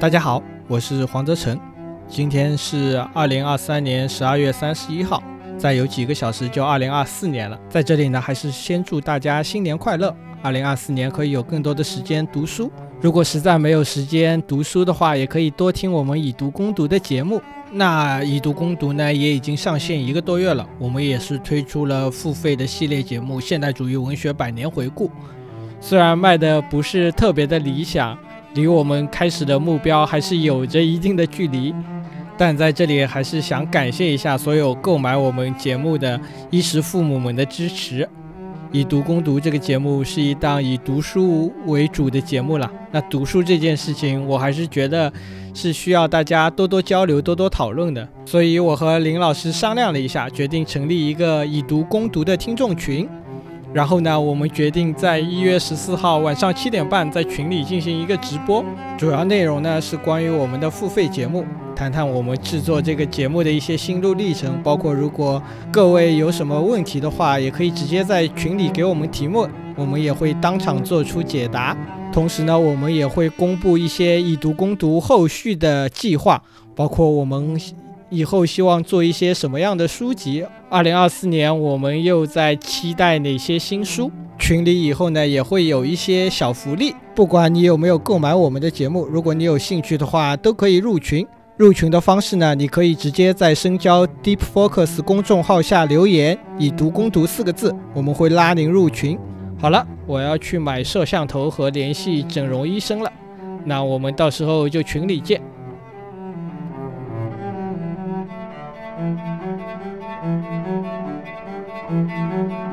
大家好，我是黄泽成，今天是二零二三年十二月三十一号，再有几个小时就二零二四年了。在这里呢，还是先祝大家新年快乐，二零二四年可以有更多的时间读书。如果实在没有时间读书的话，也可以多听我们以读攻读的节目。那以读攻读呢，也已经上线一个多月了，我们也是推出了付费的系列节目《现代主义文学百年回顾》，虽然卖的不是特别的理想。离我们开始的目标还是有着一定的距离，但在这里还是想感谢一下所有购买我们节目的衣食父母们的支持。以读攻读这个节目是一档以读书为主的节目了。那读书这件事情，我还是觉得是需要大家多多交流、多多讨论的。所以我和林老师商量了一下，决定成立一个以读攻读的听众群。然后呢，我们决定在一月十四号晚上七点半在群里进行一个直播，主要内容呢是关于我们的付费节目，谈谈我们制作这个节目的一些心路历程，包括如果各位有什么问题的话，也可以直接在群里给我们提问，我们也会当场做出解答。同时呢，我们也会公布一些以读攻读后续的计划，包括我们。以后希望做一些什么样的书籍？二零二四年我们又在期待哪些新书？群里以后呢也会有一些小福利，不管你有没有购买我们的节目，如果你有兴趣的话，都可以入群。入群的方式呢，你可以直接在深交 Deep Focus 公众号下留言，以读攻读四个字，我们会拉您入群。好了，我要去买摄像头和联系整容医生了，那我们到时候就群里见。Thank you.